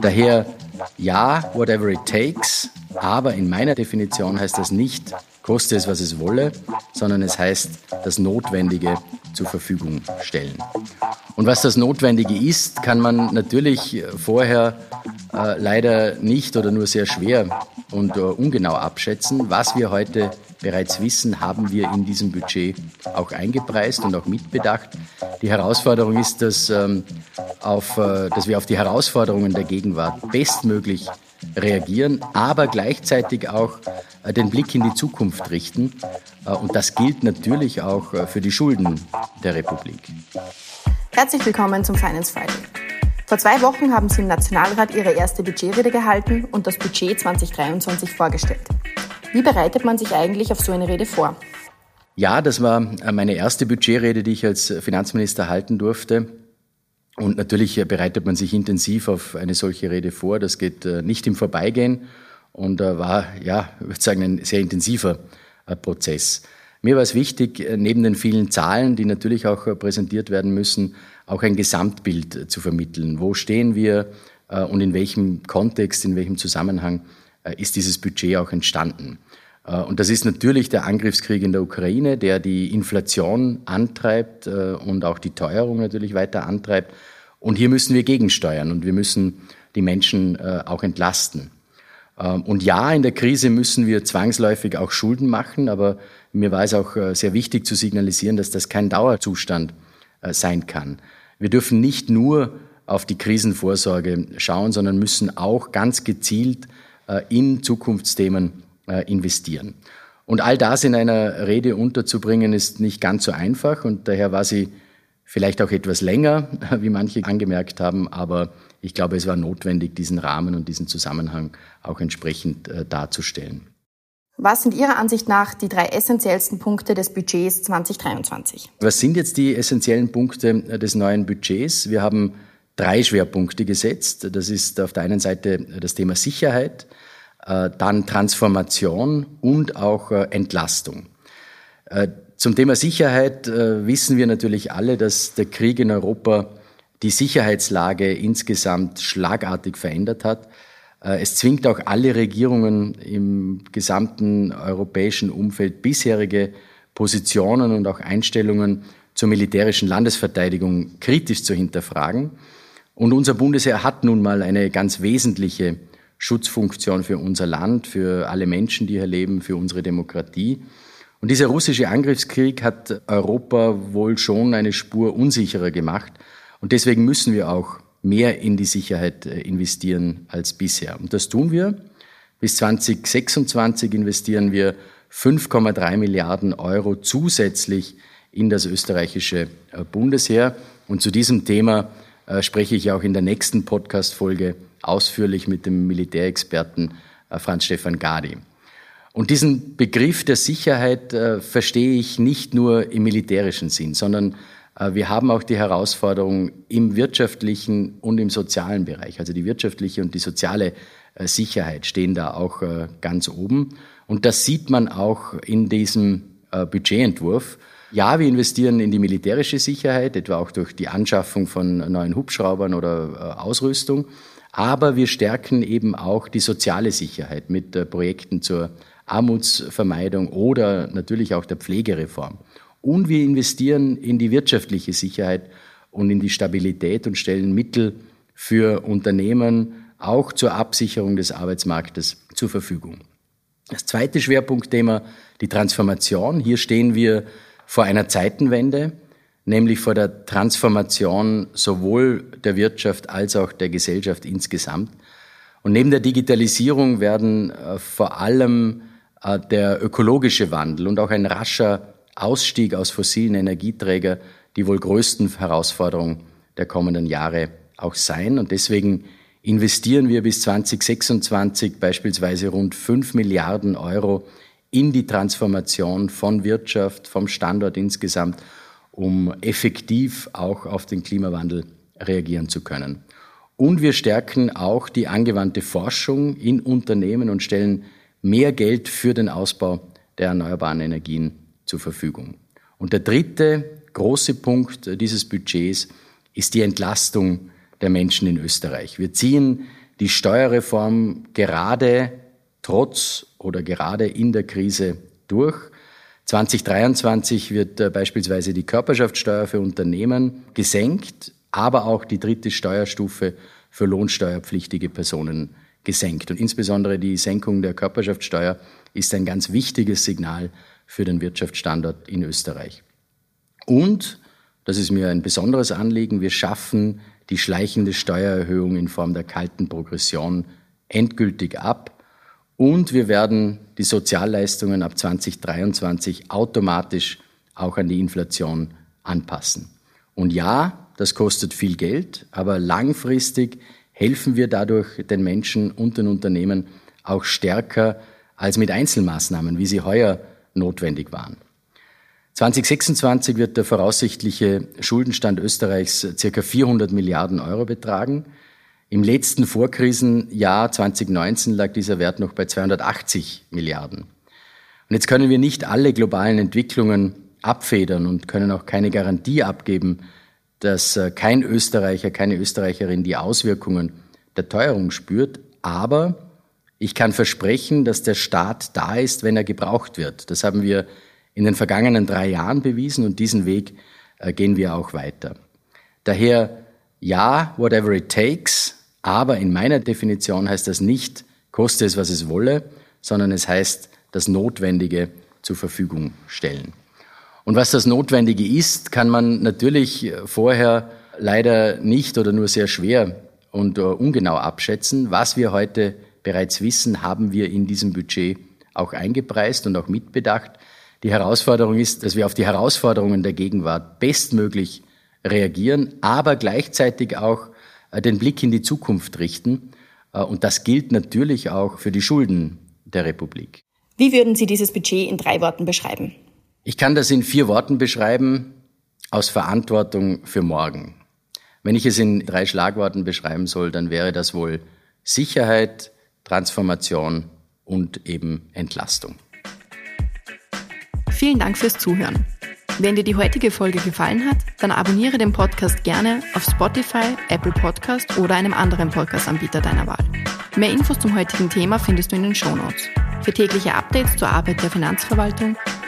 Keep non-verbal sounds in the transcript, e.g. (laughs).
Daher ja, whatever it takes, aber in meiner Definition heißt das nicht, koste es, was es wolle, sondern es heißt, das Notwendige zur Verfügung stellen. Und was das Notwendige ist, kann man natürlich vorher äh, leider nicht oder nur sehr schwer und äh, ungenau abschätzen. Was wir heute bereits wissen, haben wir in diesem Budget auch eingepreist und auch mitbedacht. Die Herausforderung ist, dass, ähm, auf, äh, dass wir auf die Herausforderungen der Gegenwart bestmöglich reagieren, aber gleichzeitig auch äh, den Blick in die Zukunft richten. Äh, und das gilt natürlich auch für die Schulden der Republik. Herzlich willkommen zum Finance Friday. Vor zwei Wochen haben Sie im Nationalrat Ihre erste Budgetrede gehalten und das Budget 2023 vorgestellt. Wie bereitet man sich eigentlich auf so eine Rede vor? Ja, das war meine erste Budgetrede, die ich als Finanzminister halten durfte. Und natürlich bereitet man sich intensiv auf eine solche Rede vor. Das geht äh, nicht im Vorbeigehen und äh, war, ja, ich würde sagen, ein sehr intensiver äh, Prozess. Mir war es wichtig, neben den vielen Zahlen, die natürlich auch präsentiert werden müssen, auch ein Gesamtbild zu vermitteln. Wo stehen wir und in welchem Kontext, in welchem Zusammenhang ist dieses Budget auch entstanden? Und das ist natürlich der Angriffskrieg in der Ukraine, der die Inflation antreibt und auch die Teuerung natürlich weiter antreibt. Und hier müssen wir gegensteuern und wir müssen die Menschen äh, auch entlasten. Ähm, und ja, in der Krise müssen wir zwangsläufig auch Schulden machen, aber mir war es auch äh, sehr wichtig zu signalisieren, dass das kein Dauerzustand äh, sein kann. Wir dürfen nicht nur auf die Krisenvorsorge schauen, sondern müssen auch ganz gezielt äh, in Zukunftsthemen äh, investieren. Und all das in einer Rede unterzubringen, ist nicht ganz so einfach und daher war sie Vielleicht auch etwas länger, (laughs) wie manche angemerkt haben, aber ich glaube, es war notwendig, diesen Rahmen und diesen Zusammenhang auch entsprechend äh, darzustellen. Was sind Ihrer Ansicht nach die drei essentiellsten Punkte des Budgets 2023? Was sind jetzt die essentiellen Punkte äh, des neuen Budgets? Wir haben drei Schwerpunkte gesetzt. Das ist auf der einen Seite das Thema Sicherheit, äh, dann Transformation und auch Entlastung. Zum Thema Sicherheit äh, wissen wir natürlich alle, dass der Krieg in Europa die Sicherheitslage insgesamt schlagartig verändert hat. Äh, es zwingt auch alle Regierungen im gesamten europäischen Umfeld bisherige Positionen und auch Einstellungen zur militärischen Landesverteidigung kritisch zu hinterfragen. Und unser Bundesheer hat nun mal eine ganz wesentliche Schutzfunktion für unser Land, für alle Menschen, die hier leben, für unsere Demokratie. Und dieser russische Angriffskrieg hat Europa wohl schon eine Spur unsicherer gemacht. Und deswegen müssen wir auch mehr in die Sicherheit äh, investieren als bisher. Und das tun wir. Bis 2026 investieren wir 5,3 Milliarden Euro zusätzlich in das österreichische äh, Bundesheer. Und zu diesem Thema äh, spreche ich auch in der nächsten Podcast-Folge ausführlich mit dem Militärexperten Franz Stefan Gadi. Und diesen Begriff der Sicherheit äh, verstehe ich nicht nur im militärischen Sinn, sondern äh, wir haben auch die Herausforderung im wirtschaftlichen und im sozialen Bereich. Also die wirtschaftliche und die soziale äh, Sicherheit stehen da auch äh, ganz oben. Und das sieht man auch in diesem äh, Budgetentwurf. Ja, wir investieren in die militärische Sicherheit, etwa auch durch die Anschaffung von neuen Hubschraubern oder äh, Ausrüstung. Aber wir stärken eben auch die soziale Sicherheit mit Projekten zur Armutsvermeidung oder natürlich auch der Pflegereform. Und wir investieren in die wirtschaftliche Sicherheit und in die Stabilität und stellen Mittel für Unternehmen auch zur Absicherung des Arbeitsmarktes zur Verfügung. Das zweite Schwerpunktthema, die Transformation. Hier stehen wir vor einer Zeitenwende, nämlich vor der Transformation sowohl der Wirtschaft als auch der Gesellschaft insgesamt. Und neben der Digitalisierung werden äh, vor allem der ökologische Wandel und auch ein rascher Ausstieg aus fossilen Energieträger die wohl größten Herausforderungen der kommenden Jahre auch sein. Und deswegen investieren wir bis 2026 beispielsweise rund 5 Milliarden Euro in die Transformation von Wirtschaft, vom Standort insgesamt, um effektiv auch auf den Klimawandel reagieren zu können. Und wir stärken auch die angewandte Forschung in Unternehmen und stellen mehr Geld für den Ausbau der erneuerbaren Energien zur Verfügung. Und der dritte große Punkt dieses Budgets ist die Entlastung der Menschen in Österreich. Wir ziehen die Steuerreform gerade trotz oder gerade in der Krise durch. 2023 wird äh, beispielsweise die Körperschaftssteuer für Unternehmen gesenkt, aber auch die dritte Steuerstufe für lohnsteuerpflichtige Personen gesenkt. Und insbesondere die Senkung der Körperschaftssteuer ist ein ganz wichtiges Signal für den Wirtschaftsstandort in Österreich. Und, das ist mir ein besonderes Anliegen, wir schaffen die schleichende Steuererhöhung in Form der kalten Progression endgültig ab. Und wir werden die Sozialleistungen ab 2023 automatisch auch an die Inflation anpassen. Und ja, das kostet viel Geld, aber langfristig helfen wir dadurch den Menschen und den Unternehmen auch stärker als mit Einzelmaßnahmen, wie sie heuer notwendig waren. 2026 wird der voraussichtliche Schuldenstand Österreichs circa 400 Milliarden Euro betragen. Im letzten Vorkrisenjahr 2019 lag dieser Wert noch bei 280 Milliarden. Und jetzt können wir nicht alle globalen Entwicklungen abfedern und können auch keine Garantie abgeben, dass äh, kein Österreicher, keine Österreicherin die Auswirkungen der Teuerung spürt. Aber ich kann versprechen, dass der Staat da ist, wenn er gebraucht wird. Das haben wir in den vergangenen drei Jahren bewiesen und diesen Weg äh, gehen wir auch weiter. Daher ja, whatever it takes, aber in meiner Definition heißt das nicht, koste es, was es wolle, sondern es heißt, das Notwendige zur Verfügung stellen. Und was das Notwendige ist, kann man natürlich vorher leider nicht oder nur sehr schwer und uh, ungenau abschätzen. Was wir heute bereits wissen, haben wir in diesem Budget auch eingepreist und auch mitbedacht. Die Herausforderung ist, dass wir auf die Herausforderungen der Gegenwart bestmöglich reagieren, aber gleichzeitig auch uh, den Blick in die Zukunft richten. Und das gilt natürlich auch für die Schulden der Republik. Wie würden Sie dieses Budget in drei Worten beschreiben? Ich kann das in vier Worten beschreiben, aus Verantwortung für morgen. Wenn ich es in drei Schlagworten beschreiben soll, dann wäre das wohl Sicherheit, Transformation und eben Entlastung. Vielen Dank fürs Zuhören. Wenn dir die heutige Folge gefallen hat, dann abonniere den Podcast gerne auf Spotify, Apple Podcast oder einem anderen Podcast-Anbieter deiner Wahl. Mehr Infos zum heutigen Thema findest du in den Show Notes. Für tägliche Updates zur Arbeit der Finanzverwaltung